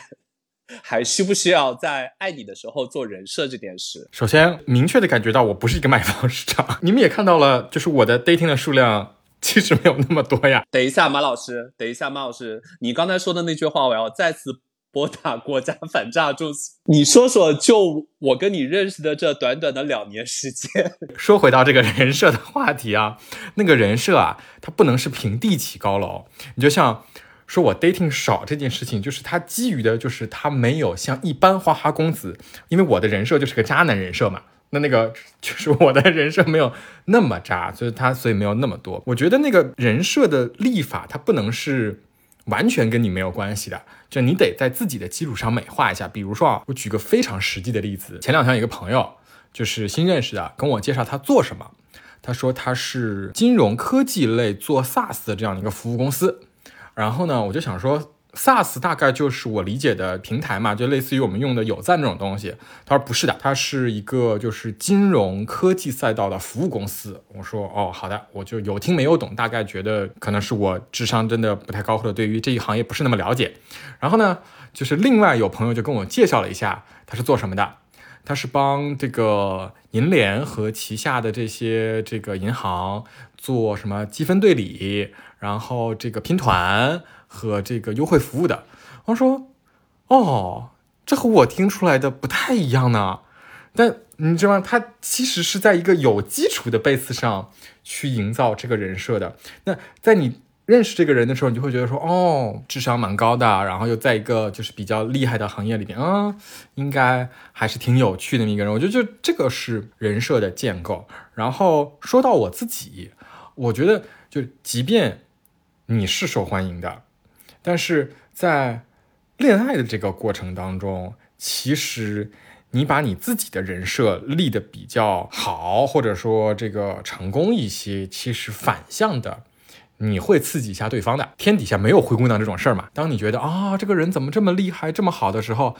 还需不需要在爱你的时候做人设这件事？首先，明确的感觉到我不是一个卖方市场。你们也看到了，就是我的 dating 的数量其实没有那么多呀。等一下，马老师，等一下，马老师，你刚才说的那句话，我要再次。拨打国家反诈助，你说说，就我跟你认识的这短短的两年时间，说回到这个人设的话题啊，那个人设啊，它不能是平地起高楼。你就像说我 dating 少这件事情，就是他基于的就是他没有像一般花花公子，因为我的人设就是个渣男人设嘛，那那个就是我的人设没有那么渣，所以他所以没有那么多。我觉得那个人设的立法，它不能是。完全跟你没有关系的，就你得在自己的基础上美化一下。比如说啊，我举个非常实际的例子，前两天有一个朋友，就是新认识的，跟我介绍他做什么。他说他是金融科技类做 SaaS 的这样的一个服务公司。然后呢，我就想说。SaaS 大概就是我理解的平台嘛，就类似于我们用的有赞这种东西。他说不是的，它是一个就是金融科技赛道的服务公司。我说哦，好的，我就有听没有懂，大概觉得可能是我智商真的不太高，或者对于这一行业不是那么了解。然后呢，就是另外有朋友就跟我介绍了一下，他是做什么的？他是帮这个银联和旗下的这些这个银行做什么积分兑理，然后这个拼团。和这个优惠服务的，我说，哦，这和我听出来的不太一样呢。但你知道吗？他其实是在一个有基础的 base 上去营造这个人设的。那在你认识这个人的时候，你就会觉得说，哦，智商蛮高的，然后又在一个就是比较厉害的行业里边，啊，应该还是挺有趣的那么一个人。我觉得就这个是人设的建构。然后说到我自己，我觉得就即便你是受欢迎的。但是在恋爱的这个过程当中，其实你把你自己的人设立的比较好，或者说这个成功一些，其实反向的，你会刺激一下对方的。天底下没有灰姑娘这种事儿嘛？当你觉得啊，这个人怎么这么厉害，这么好的时候，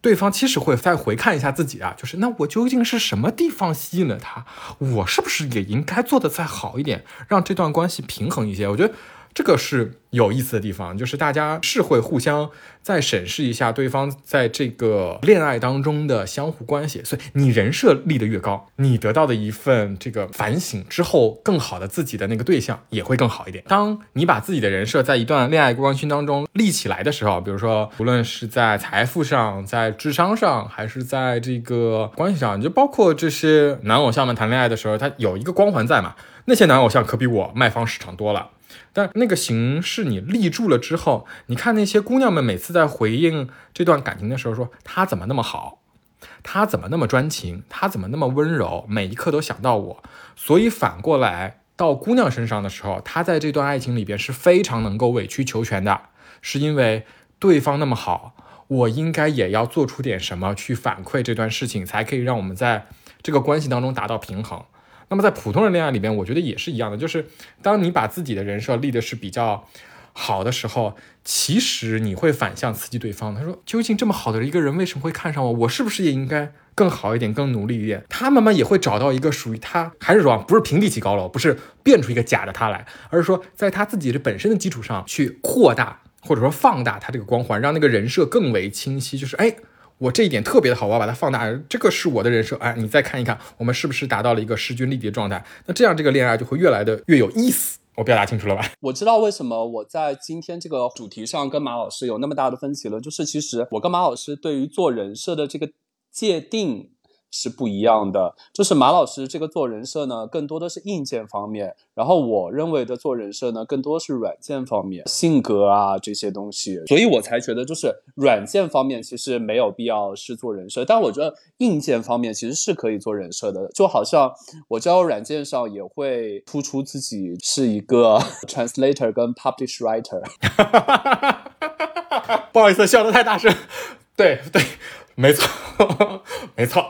对方其实会再回看一下自己啊，就是那我究竟是什么地方吸引了他？我是不是也应该做的再好一点，让这段关系平衡一些？我觉得。这个是有意思的地方，就是大家是会互相再审视一下对方在这个恋爱当中的相互关系，所以你人设立得越高，你得到的一份这个反省之后更好的自己的那个对象也会更好一点。当你把自己的人设在一段恋爱关系当中立起来的时候，比如说无论是在财富上、在智商上，还是在这个关系上，就包括这些男偶像们谈恋爱的时候，他有一个光环在嘛？那些男偶像可比我卖方市场多了。但那个形式你立住了之后，你看那些姑娘们每次在回应这段感情的时候，说他怎么那么好，他怎么那么专情，他怎么那么温柔，每一刻都想到我。所以反过来到姑娘身上的时候，他在这段爱情里边是非常能够委曲求全的，是因为对方那么好，我应该也要做出点什么去反馈这段事情，才可以让我们在这个关系当中达到平衡。那么在普通人恋爱里边，我觉得也是一样的，就是当你把自己的人设立的是比较好的时候，其实你会反向刺激对方。他说：“究竟这么好的一个人，为什么会看上我？我是不是也应该更好一点，更努力一点？”他慢慢也会找到一个属于他，还是说不是平地起高楼，不是变出一个假的他来，而是说在他自己的本身的基础上去扩大或者说放大他这个光环，让那个人设更为清晰。就是哎。我这一点特别的好，我要把它放大，这个是我的人设。哎，你再看一看，我们是不是达到了一个势均力敌的状态？那这样这个恋爱就会越来的越有意思。我表达清楚了吧？我知道为什么我在今天这个主题上跟马老师有那么大的分歧了，就是其实我跟马老师对于做人设的这个界定。是不一样的，就是马老师这个做人设呢，更多的是硬件方面，然后我认为的做人设呢，更多是软件方面，性格啊这些东西，所以我才觉得就是软件方面其实没有必要是做人设，但我觉得硬件方面其实是可以做人设的，就好像我交友软件上也会突出自己是一个 translator 跟 publish writer，不好意思，笑得太大声，对对，没错没错。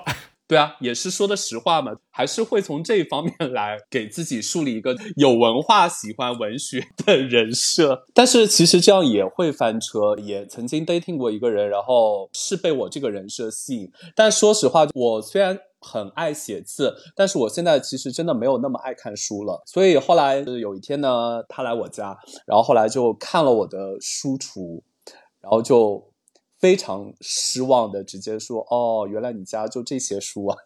对啊，也是说的实话嘛，还是会从这一方面来给自己树立一个有文化、喜欢文学的人设。但是其实这样也会翻车，也曾经 dating 过一个人，然后是被我这个人设吸引。但说实话，我虽然很爱写字，但是我现在其实真的没有那么爱看书了。所以后来有一天呢，他来我家，然后后来就看了我的书橱，然后就非常失望的直接说：“哦，原来你家就这些书啊。”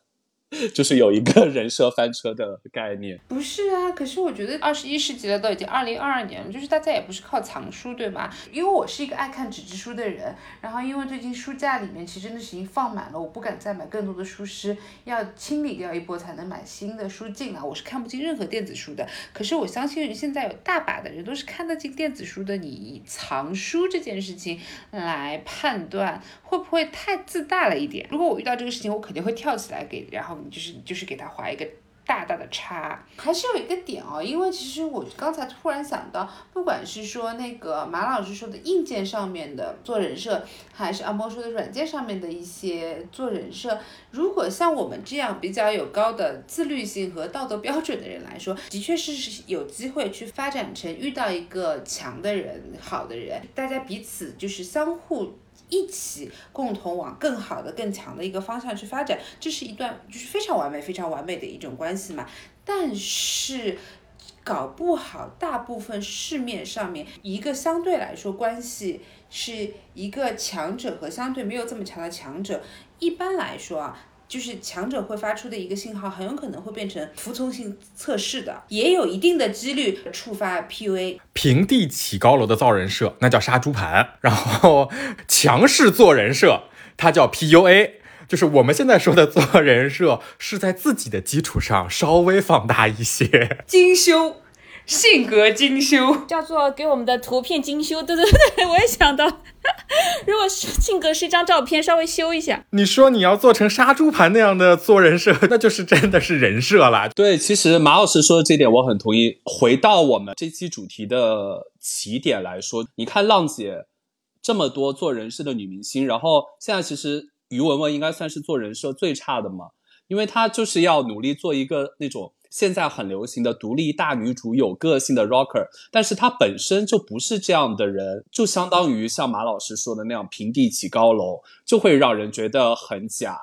就是有一个人设翻车的概念，不是啊？可是我觉得二十一世纪了，都已经二零二二年了，就是大家也不是靠藏书，对吗？因为我是一个爱看纸质书的人，然后因为最近书架里面其实真的是已经放满了，我不敢再买更多的书是，要清理掉一波才能买新的书进来。我是看不进任何电子书的。可是我相信现在有大把的人都是看得进电子书的。你藏书这件事情来判断，会不会太自大了一点？如果我遇到这个事情，我肯定会跳起来给，然后。就是就是给他画一个大大的叉，还是有一个点哦，因为其实我刚才突然想到，不管是说那个马老师说的硬件上面的做人设，还是阿波说的软件上面的一些做人设，如果像我们这样比较有高的自律性和道德标准的人来说，的确是是有机会去发展成遇到一个强的人、好的人，大家彼此就是相互。一起共同往更好的、更强的一个方向去发展，这是一段就是非常完美、非常完美的一种关系嘛。但是搞不好，大部分市面上面一个相对来说关系是一个强者和相对没有这么强的强者，一般来说啊。就是强者会发出的一个信号，很有可能会变成服从性测试的，也有一定的几率触发 PUA。平地起高楼的造人设，那叫杀猪盘；然后 强势做人设，它叫 PUA。就是我们现在说的做人设，是在自己的基础上稍微放大一些，精修。性格精修叫做给我们的图片精修，对对对，我也想到，如果是性格是一张照片，稍微修一下。你说你要做成杀猪盘那样的做人设，那就是真的是人设了。对，其实马老师说的这点我很同意。回到我们这期主题的起点来说，你看浪姐这么多做人设的女明星，然后现在其实于文文应该算是做人设最差的嘛，因为她就是要努力做一个那种。现在很流行的独立大女主，有个性的 rocker，但是她本身就不是这样的人，就相当于像马老师说的那样平地起高楼，就会让人觉得很假，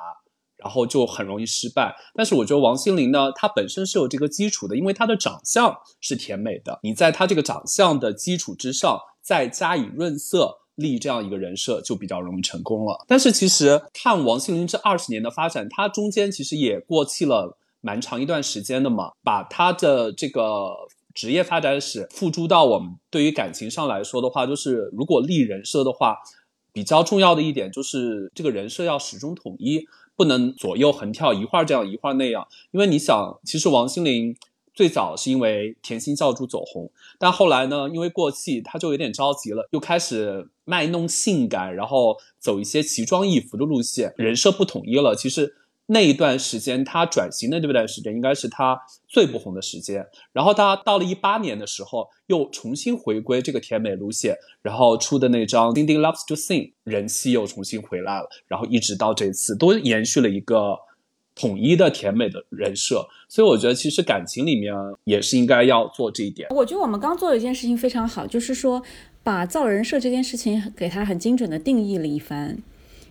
然后就很容易失败。但是我觉得王心凌呢，她本身是有这个基础的，因为她的长相是甜美的，你在她这个长相的基础之上再加以润色，立这样一个人设就比较容易成功了。但是其实看王心凌这二十年的发展，她中间其实也过气了。蛮长一段时间的嘛，把他的这个职业发展史付诸到我们对于感情上来说的话，就是如果立人设的话，比较重要的一点就是这个人设要始终统一，不能左右横跳，一会儿这样一会儿那样。因为你想，其实王心凌最早是因为甜心教主走红，但后来呢，因为过气，他就有点着急了，又开始卖弄性感，然后走一些奇装异服的路线，人设不统一了。其实。那一段时间，他转型的这段时间，应该是他最不红的时间。然后他到了一八年的时候，又重新回归这个甜美路线，然后出的那张《Cindy Loves to Sing》，人气又重新回来了。然后一直到这次，都延续了一个统一的甜美的人设。所以我觉得，其实感情里面也是应该要做这一点。我觉得我们刚做的一件事情非常好，就是说把造人设这件事情给他很精准的定义了一番。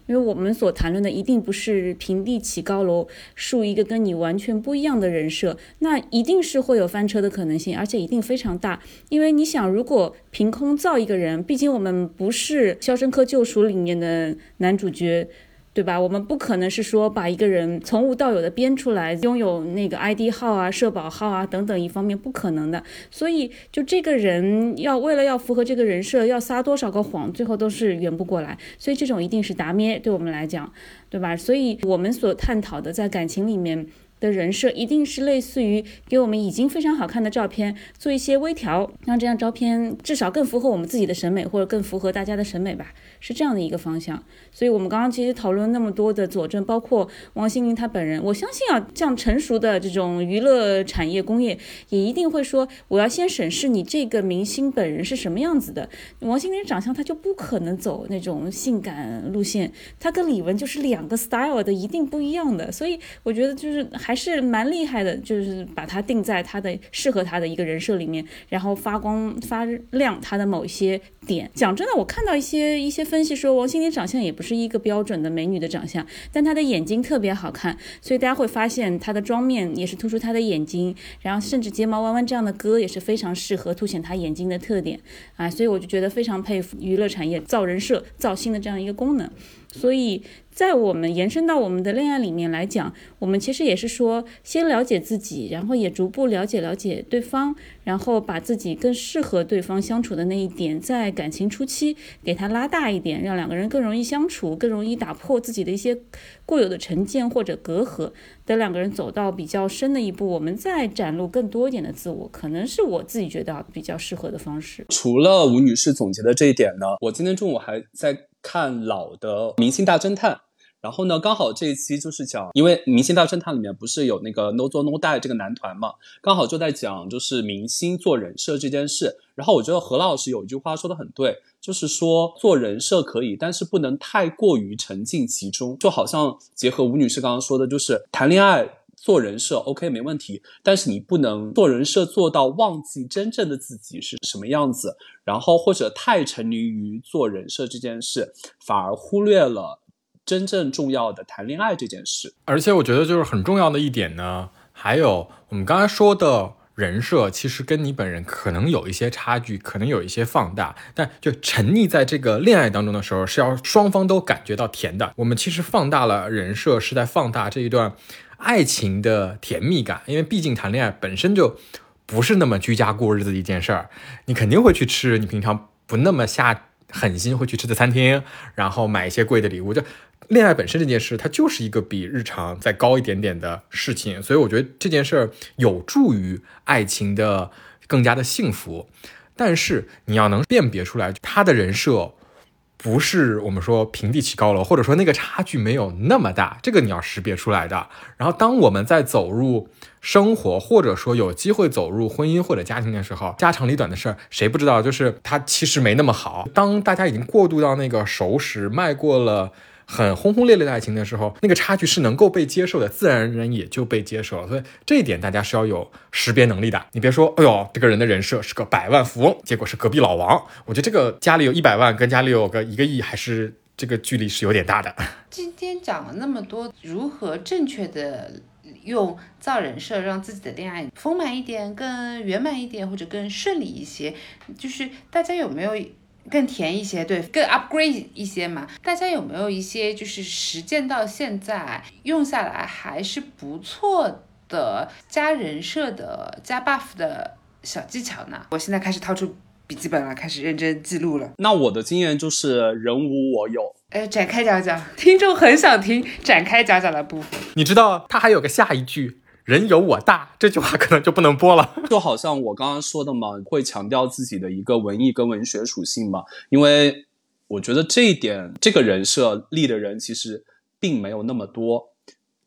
因为我们所谈论的一定不是平地起高楼，树一个跟你完全不一样的人设，那一定是会有翻车的可能性，而且一定非常大。因为你想，如果凭空造一个人，毕竟我们不是《肖申克救赎》里面的男主角。对吧？我们不可能是说把一个人从无到有的编出来，拥有那个 ID 号啊、社保号啊等等一方面不可能的。所以，就这个人要为了要符合这个人设，要撒多少个谎，最后都是圆不过来。所以，这种一定是达咩对我们来讲，对吧？所以我们所探讨的在感情里面。的人设一定是类似于给我们已经非常好看的照片做一些微调，让这张照片至少更符合我们自己的审美，或者更符合大家的审美吧，是这样的一个方向。所以，我们刚刚其实讨论那么多的佐证，包括王心凌她本人，我相信啊，像成熟的这种娱乐产业工业，也一定会说，我要先审视你这个明星本人是什么样子的。王心凌长相，她就不可能走那种性感路线，她跟李玟就是两个 style 的，一定不一样的。所以，我觉得就是还。还是蛮厉害的，就是把它定在他的适合他的一个人设里面，然后发光发亮他的某一些点。讲真的，我看到一些一些分析说，王心凌长相也不是一个标准的美女的长相，但她的眼睛特别好看，所以大家会发现她的妆面也是突出她的眼睛，然后甚至睫毛弯弯这样的歌也是非常适合凸显她眼睛的特点啊，所以我就觉得非常佩服娱乐产业造人设、造星的这样一个功能。所以在我们延伸到我们的恋爱里面来讲，我们其实也是说，先了解自己，然后也逐步了解了解对方，然后把自己更适合对方相处的那一点，在感情初期给他拉大一点，让两个人更容易相处，更容易打破自己的一些固有的成见或者隔阂。等两个人走到比较深的一步，我们再展露更多一点的自我，可能是我自己觉得比较适合的方式。除了吴女士总结的这一点呢，我今天中午还在。看老的《明星大侦探》，然后呢，刚好这一期就是讲，因为《明星大侦探》里面不是有那个 No 做 No Die 这个男团嘛，刚好就在讲就是明星做人设这件事。然后我觉得何老师有一句话说的很对，就是说做人设可以，但是不能太过于沉浸其中。就好像结合吴女士刚刚说的，就是谈恋爱。做人设 OK 没问题，但是你不能做人设做到忘记真正的自己是什么样子，然后或者太沉迷于做人设这件事，反而忽略了真正重要的谈恋爱这件事。而且我觉得就是很重要的一点呢，还有我们刚才说的。人设其实跟你本人可能有一些差距，可能有一些放大，但就沉溺在这个恋爱当中的时候，是要双方都感觉到甜的。我们其实放大了人设，是在放大这一段爱情的甜蜜感，因为毕竟谈恋爱本身就不是那么居家过日子的一件事儿，你肯定会去吃你平常不那么下狠心会去吃的餐厅，然后买一些贵的礼物，就。恋爱本身这件事，它就是一个比日常再高一点点的事情，所以我觉得这件事儿有助于爱情的更加的幸福。但是你要能辨别出来，他的人设不是我们说平地起高楼，或者说那个差距没有那么大，这个你要识别出来的。然后当我们在走入生活，或者说有机会走入婚姻或者家庭的时候，家长里短的事儿谁不知道？就是它其实没那么好。当大家已经过渡到那个熟识，迈过了。很轰轰烈烈的爱情的时候，那个差距是能够被接受的，自然而然也就被接受了。所以这一点大家是要有识别能力的。你别说，哎呦，这个人的人设是个百万富翁，结果是隔壁老王。我觉得这个家里有一百万，跟家里有个一个亿，还是这个距离是有点大的。今天讲了那么多，如何正确的用造人设，让自己的恋爱丰满一点、更圆满一点，或者更顺利一些，就是大家有没有？更甜一些，对，更 upgrade 一些嘛？大家有没有一些就是实践到现在用下来还是不错的加人设的加 buff 的小技巧呢？我现在开始掏出笔记本了，开始认真记录了。那我的经验就是人无我有。哎，展开讲讲，听众很想听展开讲讲的部分。你知道他还有个下一句。人有我大这句话可能就不能播了，就好像我刚刚说的嘛，会强调自己的一个文艺跟文学属性嘛，因为我觉得这一点，这个人设立的人其实并没有那么多，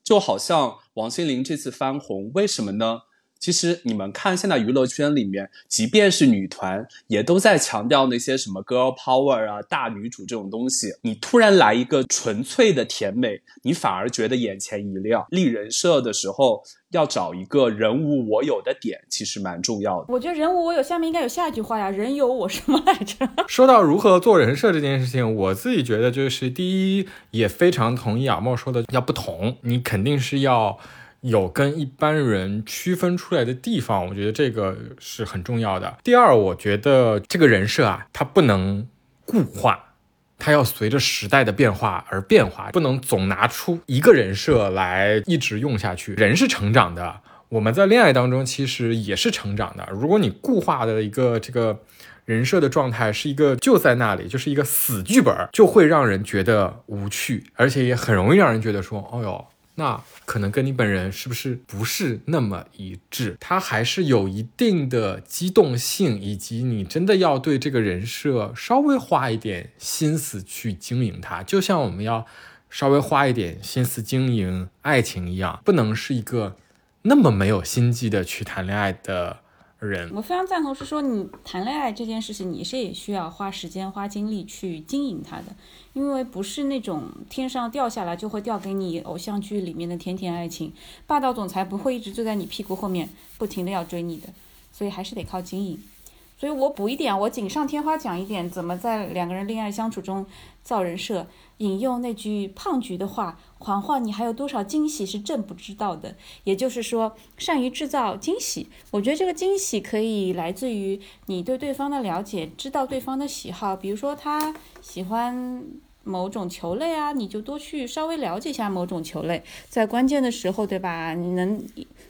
就好像王心凌这次翻红，为什么呢？其实你们看，现在娱乐圈里面，即便是女团，也都在强调那些什么 girl power 啊、大女主这种东西。你突然来一个纯粹的甜美，你反而觉得眼前一亮。立人设的时候，要找一个人无我有的点，其实蛮重要的。我觉得人无我有下面应该有下一句话呀，人有我什么来着？说到如何做人设这件事情，我自己觉得就是第一，也非常同意阿莫说的，要不同，你肯定是要。有跟一般人区分出来的地方，我觉得这个是很重要的。第二，我觉得这个人设啊，它不能固化，它要随着时代的变化而变化，不能总拿出一个人设来一直用下去。人是成长的，我们在恋爱当中其实也是成长的。如果你固化的一个这个人设的状态是一个就在那里，就是一个死剧本，就会让人觉得无趣，而且也很容易让人觉得说，哦哟。那可能跟你本人是不是不是那么一致？他还是有一定的机动性，以及你真的要对这个人设稍微花一点心思去经营它，就像我们要稍微花一点心思经营爱情一样，不能是一个那么没有心机的去谈恋爱的人。我非常赞同，是说你谈恋爱这件事情，你是也需要花时间、花精力去经营它的，因为不是那种天上掉下来就会掉给你偶像剧里面的甜甜爱情，霸道总裁不会一直坐在你屁股后面不停的要追你的，所以还是得靠经营。所以我补一点，我锦上添花讲一点，怎么在两个人恋爱相处中造人设。引用那句胖菊的话：“嬛嬛，你还有多少惊喜是朕不知道的？”也就是说，善于制造惊喜。我觉得这个惊喜可以来自于你对对方的了解，知道对方的喜好。比如说他喜欢某种球类啊，你就多去稍微了解一下某种球类，在关键的时候，对吧？你能。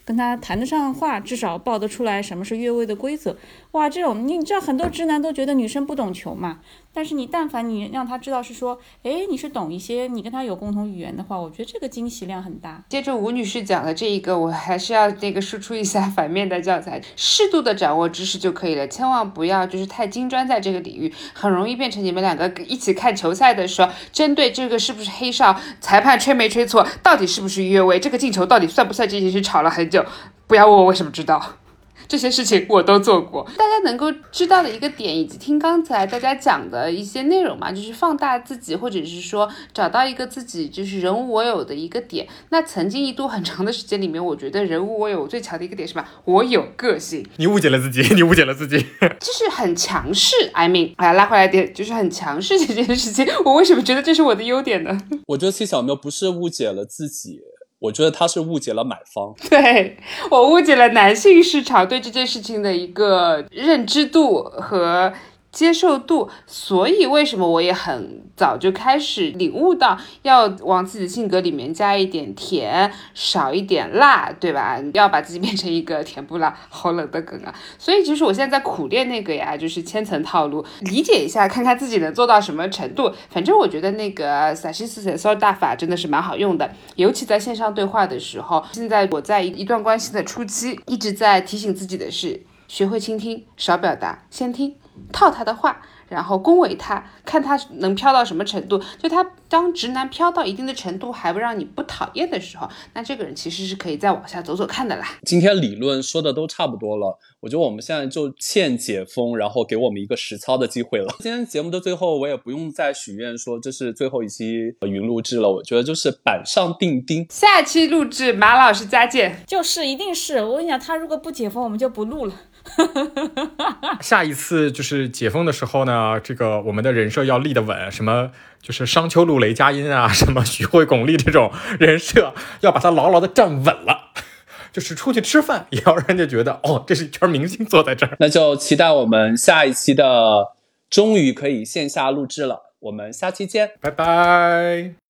跟他谈得上话，至少报得出来什么是越位的规则。哇，这种你知道很多直男都觉得女生不懂球嘛。但是你但凡你让他知道是说，哎，你是懂一些，你跟他有共同语言的话，我觉得这个惊喜量很大。接着吴女士讲的这一个，我还是要那个输出一下反面的教材，适度的掌握知识就可以了，千万不要就是太精专在这个领域，很容易变成你们两个一起看球赛的时候，针对这个是不是黑哨，裁判吹没吹错，到底是不是越位，这个进球到底算不算这件事吵了很久。不要问我为什么知道。这些事情我都做过，大家能够知道的一个点，以及听刚才大家讲的一些内容嘛，就是放大自己，或者是说找到一个自己就是人无我有的一个点。那曾经一度很长的时间里面，我觉得人无我有最强的一个点是什么？我有个性。你误解了自己，你误解了自己，就是很强势。I mean，哎，拉回来点，就是很强势这件事情，我为什么觉得这是我的优点呢？我觉得七小喵不是误解了自己。我觉得他是误解了买方，对我误解了男性市场对这件事情的一个认知度和。接受度，所以为什么我也很早就开始领悟到要往自己的性格里面加一点甜，少一点辣，对吧？要把自己变成一个甜不辣、好冷的梗啊！所以其实我现在在苦练那个呀，就是千层套路，理解一下，看看自己能做到什么程度。反正我觉得那个萨西斯塞索大法真的是蛮好用的，尤其在线上对话的时候。现在我在一段关系的初期，一直在提醒自己的是，学会倾听，少表达，先听。套他的话，然后恭维他，看他能飘到什么程度。就他当直男飘到一定的程度还不让你不讨厌的时候，那这个人其实是可以再往下走走看的啦。今天理论说的都差不多了，我觉得我们现在就欠解封，然后给我们一个实操的机会了。今天节目的最后，我也不用再许愿说这是最后一期云录制了，我觉得就是板上钉钉，下期录制马老师再见，就是一定是我跟你讲，他如果不解封，我们就不录了。下一次就是解封的时候呢，这个我们的人设要立得稳，什么就是商丘路雷佳音啊，什么徐汇巩俐这种人设，要把它牢牢的站稳了。就是出去吃饭也要让人家觉得，哦，这是一圈明星坐在这儿。那就期待我们下一期的，终于可以线下录制了。我们下期见，拜拜。